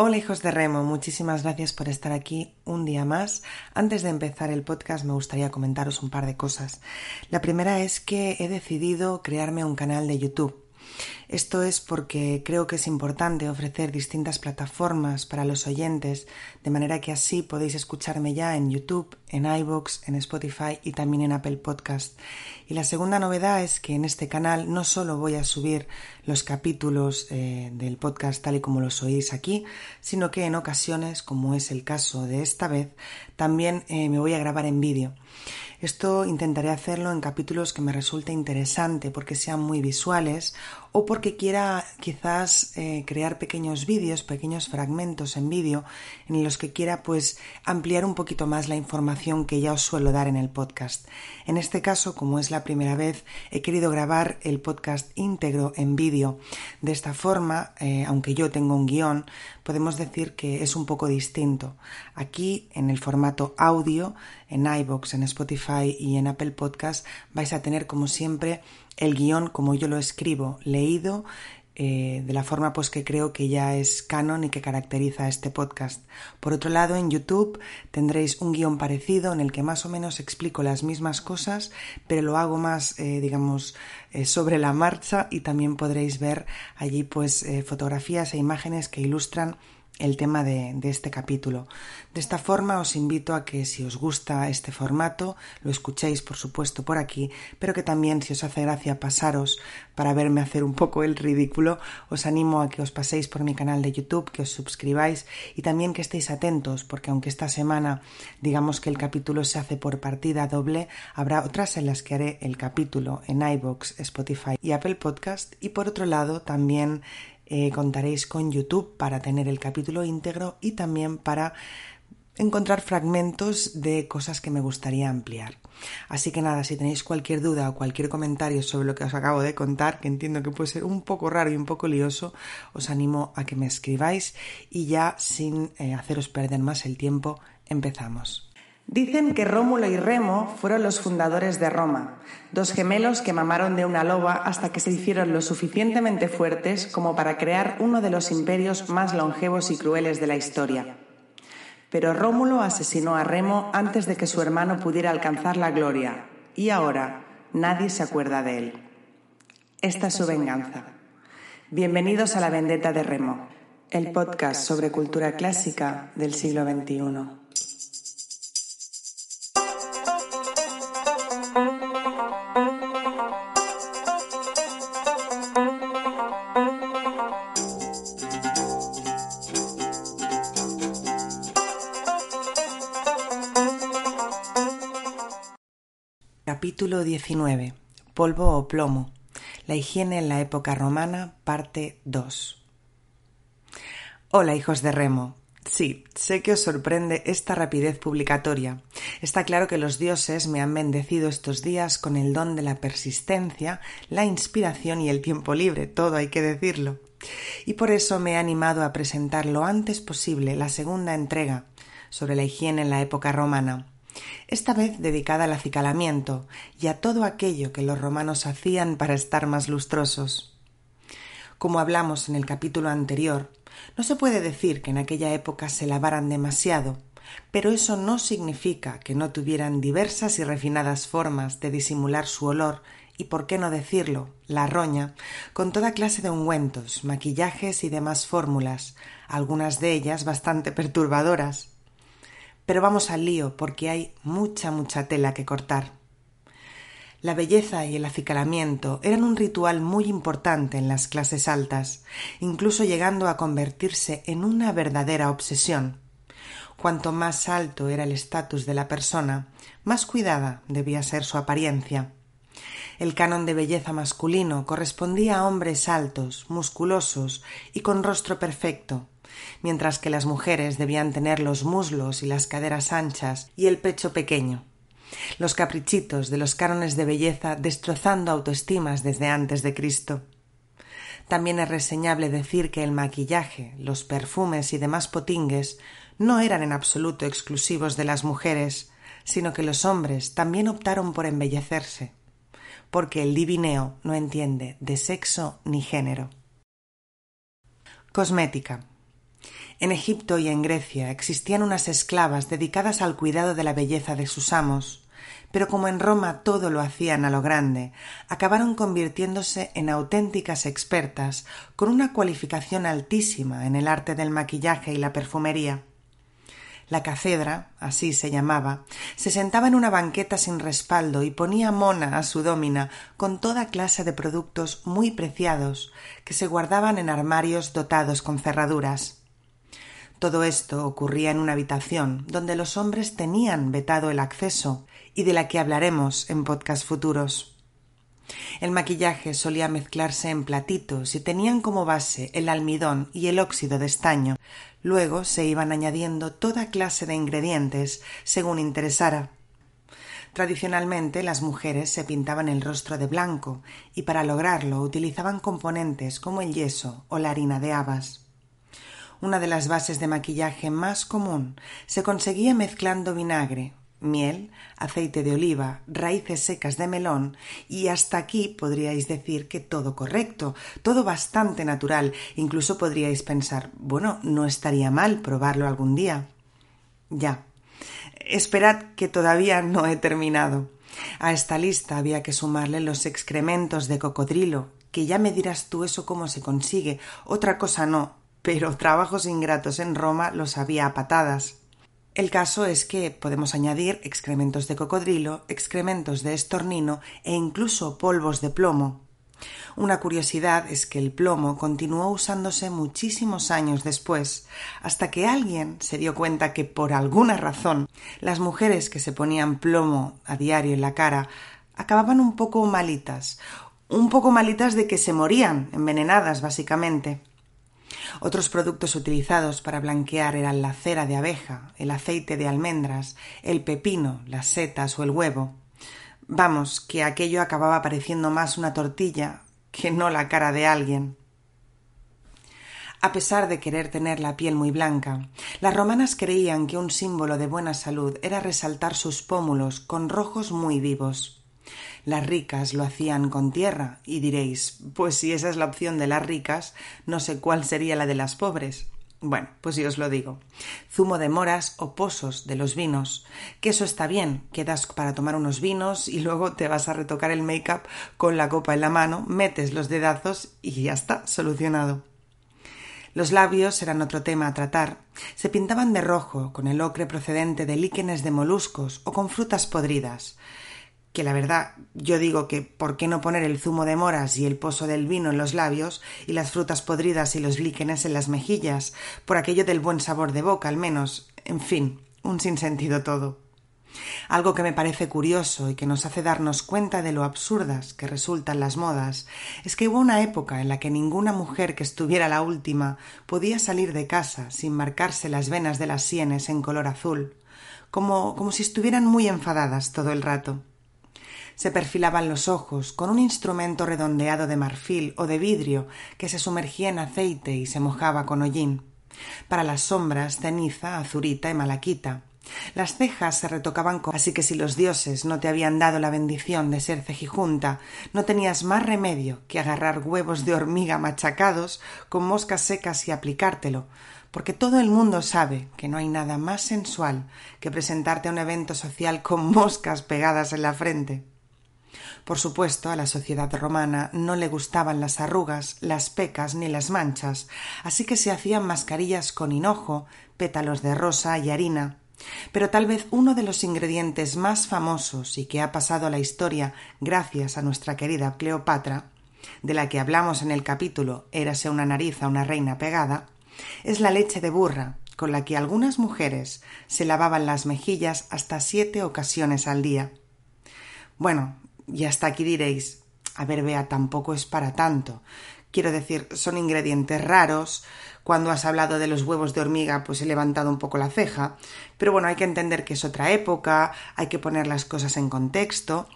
Hola hijos de Remo, muchísimas gracias por estar aquí un día más. Antes de empezar el podcast me gustaría comentaros un par de cosas. La primera es que he decidido crearme un canal de YouTube. Esto es porque creo que es importante ofrecer distintas plataformas para los oyentes, de manera que así podéis escucharme ya en YouTube, en iVoox, en Spotify y también en Apple Podcast. Y la segunda novedad es que en este canal no solo voy a subir los capítulos eh, del podcast tal y como los oís aquí, sino que en ocasiones, como es el caso de esta vez, también eh, me voy a grabar en vídeo. Esto intentaré hacerlo en capítulos que me resulte interesante porque sean muy visuales o porque quiera quizás eh, crear pequeños vídeos, pequeños fragmentos en vídeo en los que quiera pues ampliar un poquito más la información que ya os suelo dar en el podcast. En este caso, como es la primera vez, he querido grabar el podcast íntegro en vídeo. De esta forma, eh, aunque yo tengo un guion, podemos decir que es un poco distinto. Aquí, en el formato audio, en iBox, en Spotify y en Apple Podcast, vais a tener como siempre el guion como yo lo escribo, leído eh, de la forma pues que creo que ya es canon y que caracteriza este podcast. Por otro lado, en YouTube tendréis un guion parecido en el que más o menos explico las mismas cosas, pero lo hago más, eh, digamos, eh, sobre la marcha y también podréis ver allí pues fotografías e imágenes que ilustran el tema de, este capítulo. De esta forma os invito a que si os gusta este formato lo escuchéis por supuesto por aquí, pero que también si os hace gracia pasaros para verme hacer un poco el ridículo, os animo a que os paséis por mi canal de YouTube, que os suscribáis y también que estéis atentos porque aunque esta semana digamos que el capítulo se hace por partida doble, habrá otras en las que haré el capítulo en iBox, Spotify y Apple Podcast y por otro lado también eh, contaréis con YouTube para tener el capítulo íntegro y también para encontrar fragmentos de cosas que me gustaría ampliar. Así que nada, si tenéis cualquier duda o cualquier comentario sobre lo que os acabo de contar, que entiendo que puede ser un poco raro y un poco lioso, os animo a que me escribáis y ya sin eh, haceros perder más el tiempo, empezamos. Dicen que Rómulo y Remo fueron los fundadores de Roma, dos gemelos que mamaron de una loba hasta que se hicieron lo suficientemente fuertes como para crear uno de los imperios más longevos y crueles de la historia. Pero Rómulo asesinó a Remo antes de que su hermano pudiera alcanzar la gloria, y ahora nadie se acuerda de él. Esta es su venganza. Bienvenidos a La Vendetta de Remo, el podcast sobre cultura clásica del siglo XXI. 19. Polvo o plomo. La higiene en la época romana, parte 2. Hola, hijos de Remo. Sí, sé que os sorprende esta rapidez publicatoria. Está claro que los dioses me han bendecido estos días con el don de la persistencia, la inspiración y el tiempo libre, todo hay que decirlo. Y por eso me he animado a presentar lo antes posible la segunda entrega sobre la higiene en la época romana esta vez dedicada al acicalamiento y a todo aquello que los romanos hacían para estar más lustrosos. Como hablamos en el capítulo anterior, no se puede decir que en aquella época se lavaran demasiado, pero eso no significa que no tuvieran diversas y refinadas formas de disimular su olor y, por qué no decirlo, la roña, con toda clase de ungüentos, maquillajes y demás fórmulas, algunas de ellas bastante perturbadoras. Pero vamos al lío, porque hay mucha, mucha tela que cortar. La belleza y el acicalamiento eran un ritual muy importante en las clases altas, incluso llegando a convertirse en una verdadera obsesión. Cuanto más alto era el estatus de la persona, más cuidada debía ser su apariencia. El canon de belleza masculino correspondía a hombres altos, musculosos y con rostro perfecto, mientras que las mujeres debían tener los muslos y las caderas anchas y el pecho pequeño. Los caprichitos de los cánones de belleza destrozando autoestimas desde antes de Cristo. También es reseñable decir que el maquillaje, los perfumes y demás potingues no eran en absoluto exclusivos de las mujeres, sino que los hombres también optaron por embellecerse, porque el divineo no entiende de sexo ni género. Cosmética. En Egipto y en Grecia existían unas esclavas dedicadas al cuidado de la belleza de sus amos, pero como en Roma todo lo hacían a lo grande, acabaron convirtiéndose en auténticas expertas con una cualificación altísima en el arte del maquillaje y la perfumería. La cacedra, así se llamaba, se sentaba en una banqueta sin respaldo y ponía mona a su dómina con toda clase de productos muy preciados que se guardaban en armarios dotados con cerraduras. Todo esto ocurría en una habitación donde los hombres tenían vetado el acceso y de la que hablaremos en podcast futuros. El maquillaje solía mezclarse en platitos y tenían como base el almidón y el óxido de estaño. Luego se iban añadiendo toda clase de ingredientes según interesara. Tradicionalmente las mujeres se pintaban el rostro de blanco y para lograrlo utilizaban componentes como el yeso o la harina de habas. Una de las bases de maquillaje más común se conseguía mezclando vinagre, miel, aceite de oliva, raíces secas de melón y hasta aquí podríais decir que todo correcto, todo bastante natural, incluso podríais pensar, bueno, no estaría mal probarlo algún día. Ya. Esperad que todavía no he terminado. A esta lista había que sumarle los excrementos de cocodrilo, que ya me dirás tú eso cómo se consigue, otra cosa no, pero trabajos ingratos en Roma los había a patadas. El caso es que podemos añadir excrementos de cocodrilo, excrementos de estornino e incluso polvos de plomo. Una curiosidad es que el plomo continuó usándose muchísimos años después, hasta que alguien se dio cuenta que por alguna razón las mujeres que se ponían plomo a diario en la cara acababan un poco malitas, un poco malitas de que se morían, envenenadas básicamente. Otros productos utilizados para blanquear eran la cera de abeja, el aceite de almendras, el pepino, las setas o el huevo. Vamos, que aquello acababa pareciendo más una tortilla que no la cara de alguien. A pesar de querer tener la piel muy blanca, las romanas creían que un símbolo de buena salud era resaltar sus pómulos con rojos muy vivos. Las ricas lo hacían con tierra, y diréis, pues si esa es la opción de las ricas, no sé cuál sería la de las pobres. Bueno, pues yo os lo digo. Zumo de moras o pozos de los vinos. Que eso está bien, quedas para tomar unos vinos y luego te vas a retocar el make-up con la copa en la mano, metes los dedazos y ya está, solucionado. Los labios eran otro tema a tratar. Se pintaban de rojo, con el ocre procedente de líquenes de moluscos o con frutas podridas que la verdad yo digo que ¿por qué no poner el zumo de moras y el pozo del vino en los labios y las frutas podridas y los líquenes en las mejillas, por aquello del buen sabor de boca al menos? En fin, un sinsentido todo. Algo que me parece curioso y que nos hace darnos cuenta de lo absurdas que resultan las modas es que hubo una época en la que ninguna mujer que estuviera la última podía salir de casa sin marcarse las venas de las sienes en color azul, como, como si estuvieran muy enfadadas todo el rato se perfilaban los ojos con un instrumento redondeado de marfil o de vidrio que se sumergía en aceite y se mojaba con hollín. Para las sombras, ceniza, azurita y malaquita. Las cejas se retocaban con... así que si los dioses no te habían dado la bendición de ser cejijunta, no tenías más remedio que agarrar huevos de hormiga machacados con moscas secas y aplicártelo, porque todo el mundo sabe que no hay nada más sensual que presentarte a un evento social con moscas pegadas en la frente. Por supuesto, a la sociedad romana no le gustaban las arrugas, las pecas ni las manchas, así que se hacían mascarillas con hinojo, pétalos de rosa y harina. Pero tal vez uno de los ingredientes más famosos y que ha pasado a la historia gracias a nuestra querida Cleopatra, de la que hablamos en el capítulo Érase una nariz a una reina pegada, es la leche de burra, con la que algunas mujeres se lavaban las mejillas hasta siete ocasiones al día. Bueno, y hasta aquí diréis, a ver, vea, tampoco es para tanto. Quiero decir, son ingredientes raros. Cuando has hablado de los huevos de hormiga, pues he levantado un poco la ceja. Pero bueno, hay que entender que es otra época, hay que poner las cosas en contexto.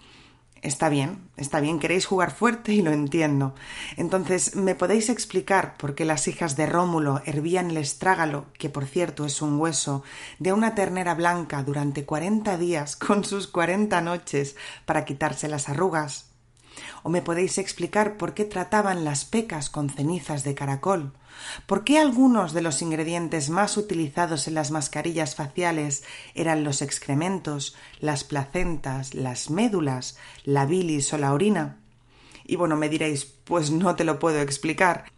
Está bien, está bien, queréis jugar fuerte y lo entiendo. Entonces, ¿me podéis explicar por qué las hijas de Rómulo hervían el estrágalo, que por cierto es un hueso, de una ternera blanca durante cuarenta días con sus cuarenta noches para quitarse las arrugas? ¿O me podéis explicar por qué trataban las pecas con cenizas de caracol, ¿Por qué algunos de los ingredientes más utilizados en las mascarillas faciales eran los excrementos, las placentas, las médulas, la bilis o la orina? Y bueno, me diréis, pues no te lo puedo explicar.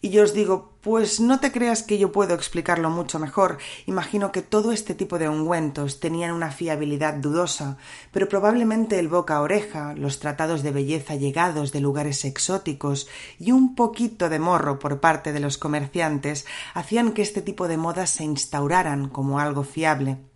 Y yo os digo, pues no te creas que yo puedo explicarlo mucho mejor. Imagino que todo este tipo de ungüentos tenían una fiabilidad dudosa, pero probablemente el boca a oreja, los tratados de belleza llegados de lugares exóticos y un poquito de morro por parte de los comerciantes hacían que este tipo de modas se instauraran como algo fiable.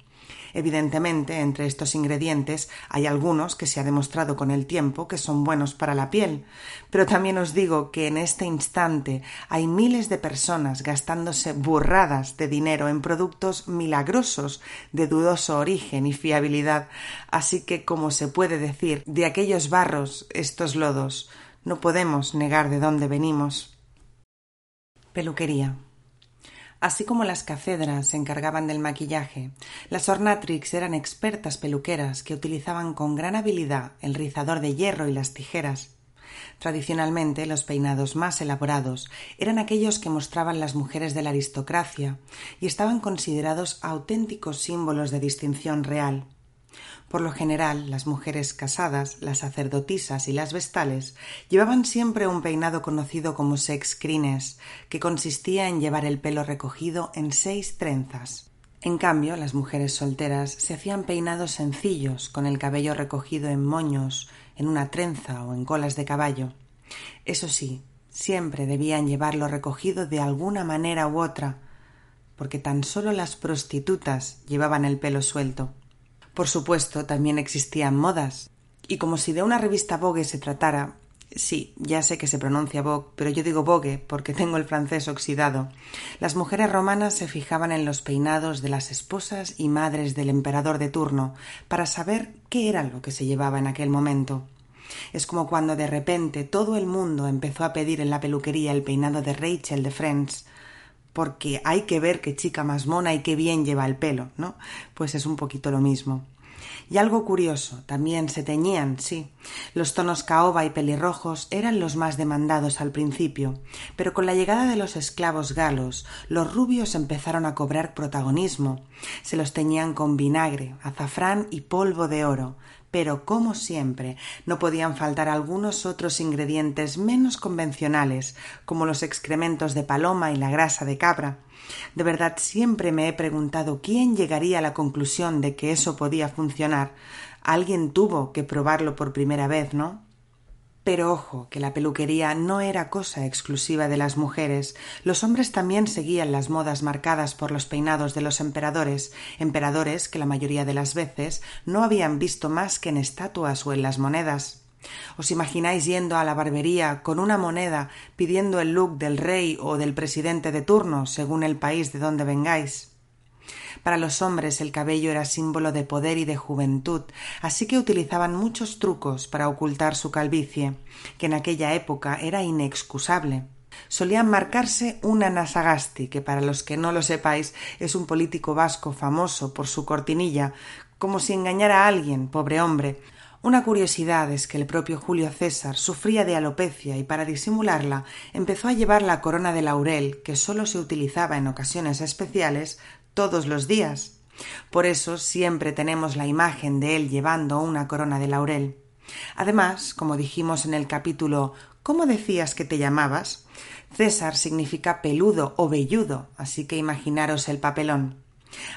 Evidentemente, entre estos ingredientes hay algunos que se ha demostrado con el tiempo que son buenos para la piel, pero también os digo que en este instante hay miles de personas gastándose burradas de dinero en productos milagrosos de dudoso origen y fiabilidad, así que, como se puede decir, de aquellos barros estos lodos, no podemos negar de dónde venimos. Peluquería. Así como las cacedras se encargaban del maquillaje, las ornatrix eran expertas peluqueras que utilizaban con gran habilidad el rizador de hierro y las tijeras. Tradicionalmente, los peinados más elaborados eran aquellos que mostraban las mujeres de la aristocracia y estaban considerados auténticos símbolos de distinción real. Por lo general, las mujeres casadas, las sacerdotisas y las vestales llevaban siempre un peinado conocido como sex crines, que consistía en llevar el pelo recogido en seis trenzas. En cambio, las mujeres solteras se hacían peinados sencillos, con el cabello recogido en moños, en una trenza o en colas de caballo. Eso sí, siempre debían llevarlo recogido de alguna manera u otra, porque tan solo las prostitutas llevaban el pelo suelto. Por supuesto, también existían modas. Y como si de una revista Vogue se tratara, sí, ya sé que se pronuncia Vogue, pero yo digo Vogue porque tengo el francés oxidado. Las mujeres romanas se fijaban en los peinados de las esposas y madres del emperador de turno para saber qué era lo que se llevaba en aquel momento. Es como cuando de repente todo el mundo empezó a pedir en la peluquería el peinado de Rachel de Friends, porque hay que ver qué chica más mona y qué bien lleva el pelo, ¿no? Pues es un poquito lo mismo. Y algo curioso, también se teñían, sí. Los tonos caoba y pelirrojos eran los más demandados al principio, pero con la llegada de los esclavos galos, los rubios empezaron a cobrar protagonismo. Se los teñían con vinagre, azafrán y polvo de oro, pero como siempre no podían faltar algunos otros ingredientes menos convencionales, como los excrementos de paloma y la grasa de cabra. De verdad siempre me he preguntado quién llegaría a la conclusión de que eso podía funcionar. Alguien tuvo que probarlo por primera vez, ¿no? Pero ojo, que la peluquería no era cosa exclusiva de las mujeres. Los hombres también seguían las modas marcadas por los peinados de los emperadores, emperadores que la mayoría de las veces no habían visto más que en estatuas o en las monedas. ¿Os imagináis yendo a la barbería con una moneda pidiendo el look del rey o del presidente de turno, según el país de donde vengáis? Para los hombres el cabello era símbolo de poder y de juventud, así que utilizaban muchos trucos para ocultar su calvicie, que en aquella época era inexcusable. Solían marcarse una Nasagasti, que para los que no lo sepáis es un político vasco famoso por su cortinilla, como si engañara a alguien, pobre hombre. Una curiosidad es que el propio Julio César sufría de alopecia y para disimularla empezó a llevar la corona de laurel, que sólo se utilizaba en ocasiones especiales, todos los días. Por eso siempre tenemos la imagen de él llevando una corona de laurel. Además, como dijimos en el capítulo ¿Cómo decías que te llamabas? César significa peludo o velludo, así que imaginaros el papelón.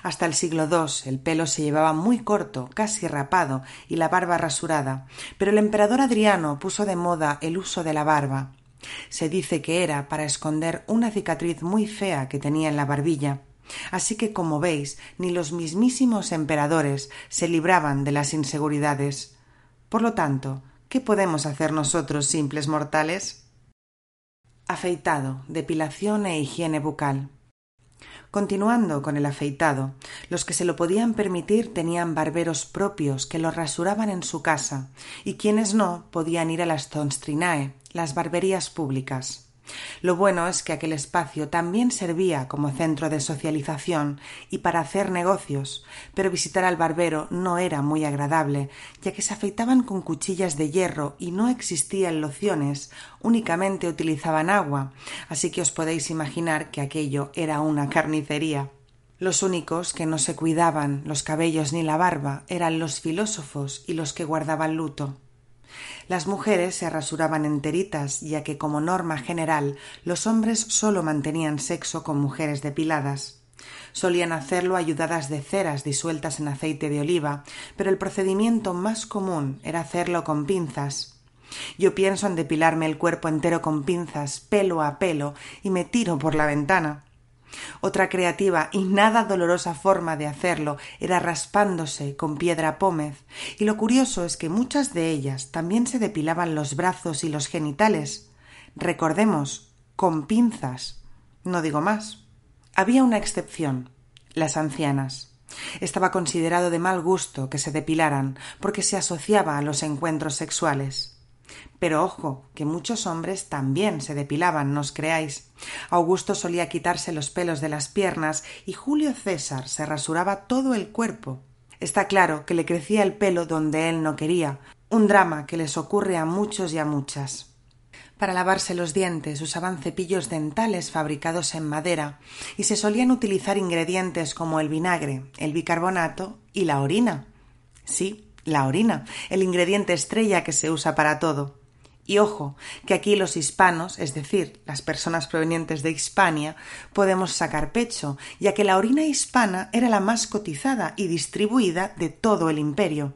Hasta el siglo II el pelo se llevaba muy corto, casi rapado, y la barba rasurada, pero el emperador Adriano puso de moda el uso de la barba. Se dice que era para esconder una cicatriz muy fea que tenía en la barbilla. Así que, como veis, ni los mismísimos emperadores se libraban de las inseguridades. Por lo tanto, ¿qué podemos hacer nosotros simples mortales? Afeitado, depilación e higiene bucal. Continuando con el afeitado, los que se lo podían permitir tenían barberos propios que los rasuraban en su casa, y quienes no podían ir a las tonstrinae, las barberías públicas. Lo bueno es que aquel espacio también servía como centro de socialización y para hacer negocios, pero visitar al barbero no era muy agradable, ya que se afeitaban con cuchillas de hierro y no existían lociones, únicamente utilizaban agua, así que os podéis imaginar que aquello era una carnicería. Los únicos que no se cuidaban los cabellos ni la barba eran los filósofos y los que guardaban luto. Las mujeres se rasuraban enteritas, ya que como norma general los hombres sólo mantenían sexo con mujeres depiladas. Solían hacerlo ayudadas de ceras disueltas en aceite de oliva, pero el procedimiento más común era hacerlo con pinzas. Yo pienso en depilarme el cuerpo entero con pinzas, pelo a pelo, y me tiro por la ventana. Otra creativa y nada dolorosa forma de hacerlo era raspándose con piedra pómez, y lo curioso es que muchas de ellas también se depilaban los brazos y los genitales. Recordemos, con pinzas. No digo más. Había una excepción, las ancianas. Estaba considerado de mal gusto que se depilaran, porque se asociaba a los encuentros sexuales. Pero ojo, que muchos hombres también se depilaban, no os creáis. Augusto solía quitarse los pelos de las piernas y Julio César se rasuraba todo el cuerpo. Está claro que le crecía el pelo donde él no quería, un drama que les ocurre a muchos y a muchas. Para lavarse los dientes usaban cepillos dentales fabricados en madera y se solían utilizar ingredientes como el vinagre, el bicarbonato y la orina. Sí, la orina, el ingrediente estrella que se usa para todo. Y ojo, que aquí los hispanos, es decir, las personas provenientes de Hispania, podemos sacar pecho, ya que la orina hispana era la más cotizada y distribuida de todo el imperio.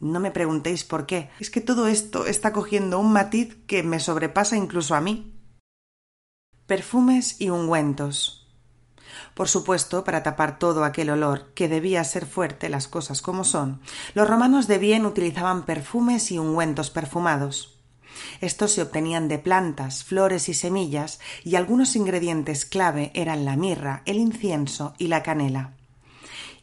No me preguntéis por qué, es que todo esto está cogiendo un matiz que me sobrepasa incluso a mí. Perfumes y ungüentos. Por supuesto, para tapar todo aquel olor, que debía ser fuerte, las cosas como son, los romanos de bien utilizaban perfumes y ungüentos perfumados. Estos se obtenían de plantas, flores y semillas, y algunos ingredientes clave eran la mirra, el incienso y la canela.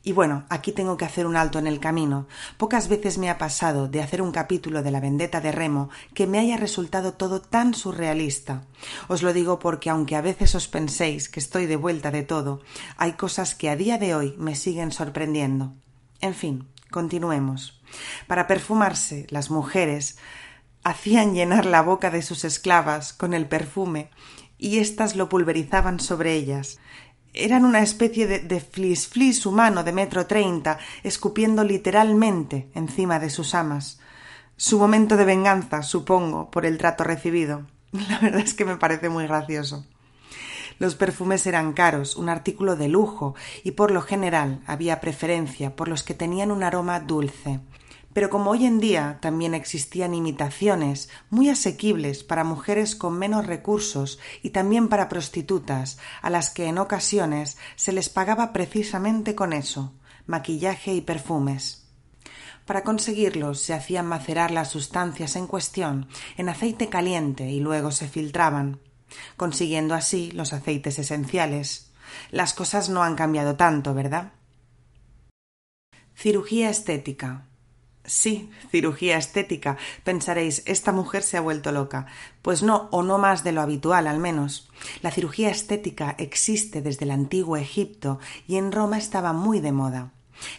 Y bueno, aquí tengo que hacer un alto en el camino. Pocas veces me ha pasado de hacer un capítulo de la vendetta de Remo que me haya resultado todo tan surrealista. Os lo digo porque aunque a veces os penséis que estoy de vuelta de todo, hay cosas que a día de hoy me siguen sorprendiendo. En fin, continuemos. Para perfumarse, las mujeres hacían llenar la boca de sus esclavas con el perfume y éstas lo pulverizaban sobre ellas eran una especie de, de flis flis humano de metro treinta, escupiendo literalmente encima de sus amas. Su momento de venganza, supongo, por el trato recibido. La verdad es que me parece muy gracioso. Los perfumes eran caros, un artículo de lujo, y por lo general había preferencia por los que tenían un aroma dulce. Pero como hoy en día también existían imitaciones muy asequibles para mujeres con menos recursos y también para prostitutas, a las que en ocasiones se les pagaba precisamente con eso maquillaje y perfumes. Para conseguirlos se hacían macerar las sustancias en cuestión en aceite caliente y luego se filtraban, consiguiendo así los aceites esenciales. Las cosas no han cambiado tanto, ¿verdad? Cirugía estética. Sí, cirugía estética. Pensaréis, esta mujer se ha vuelto loca. Pues no, o no más de lo habitual al menos. La cirugía estética existe desde el antiguo Egipto y en Roma estaba muy de moda.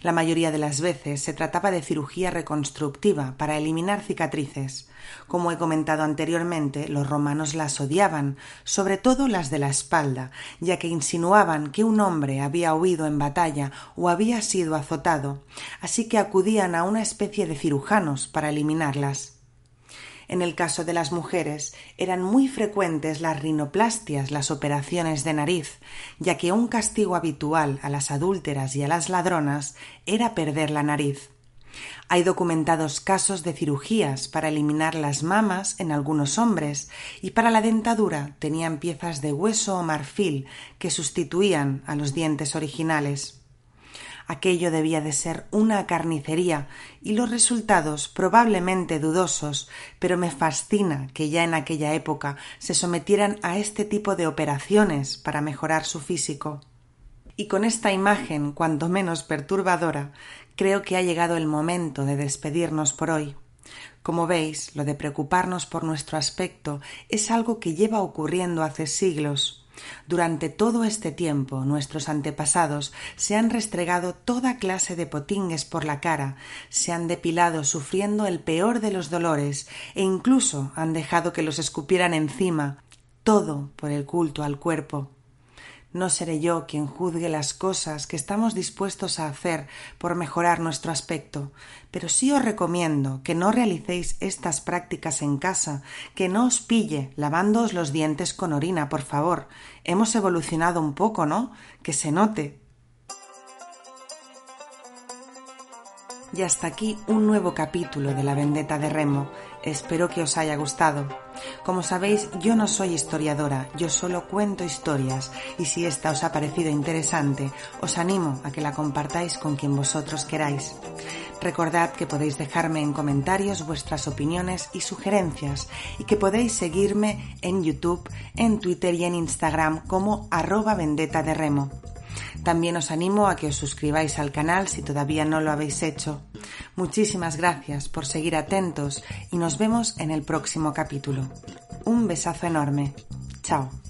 La mayoría de las veces se trataba de cirugía reconstructiva para eliminar cicatrices. Como he comentado anteriormente, los romanos las odiaban, sobre todo las de la espalda, ya que insinuaban que un hombre había huido en batalla o había sido azotado, así que acudían a una especie de cirujanos para eliminarlas. En el caso de las mujeres eran muy frecuentes las rinoplastias, las operaciones de nariz, ya que un castigo habitual a las adúlteras y a las ladronas era perder la nariz. Hay documentados casos de cirugías para eliminar las mamas en algunos hombres y para la dentadura tenían piezas de hueso o marfil que sustituían a los dientes originales. Aquello debía de ser una carnicería y los resultados probablemente dudosos, pero me fascina que ya en aquella época se sometieran a este tipo de operaciones para mejorar su físico. Y con esta imagen, cuanto menos perturbadora, creo que ha llegado el momento de despedirnos por hoy. Como veis, lo de preocuparnos por nuestro aspecto es algo que lleva ocurriendo hace siglos. Durante todo este tiempo nuestros antepasados se han restregado toda clase de potingues por la cara, se han depilado sufriendo el peor de los dolores e incluso han dejado que los escupieran encima, todo por el culto al cuerpo. No seré yo quien juzgue las cosas que estamos dispuestos a hacer por mejorar nuestro aspecto, pero sí os recomiendo que no realicéis estas prácticas en casa, que no os pille lavándoos los dientes con orina, por favor. Hemos evolucionado un poco, ¿no? Que se note. Y hasta aquí un nuevo capítulo de La Vendetta de Remo. Espero que os haya gustado. Como sabéis, yo no soy historiadora, yo solo cuento historias y si esta os ha parecido interesante, os animo a que la compartáis con quien vosotros queráis. Recordad que podéis dejarme en comentarios vuestras opiniones y sugerencias y que podéis seguirme en YouTube, en Twitter y en Instagram como arroba vendetta de remo. También os animo a que os suscribáis al canal si todavía no lo habéis hecho. Muchísimas gracias por seguir atentos y nos vemos en el próximo capítulo. Un besazo enorme. Chao.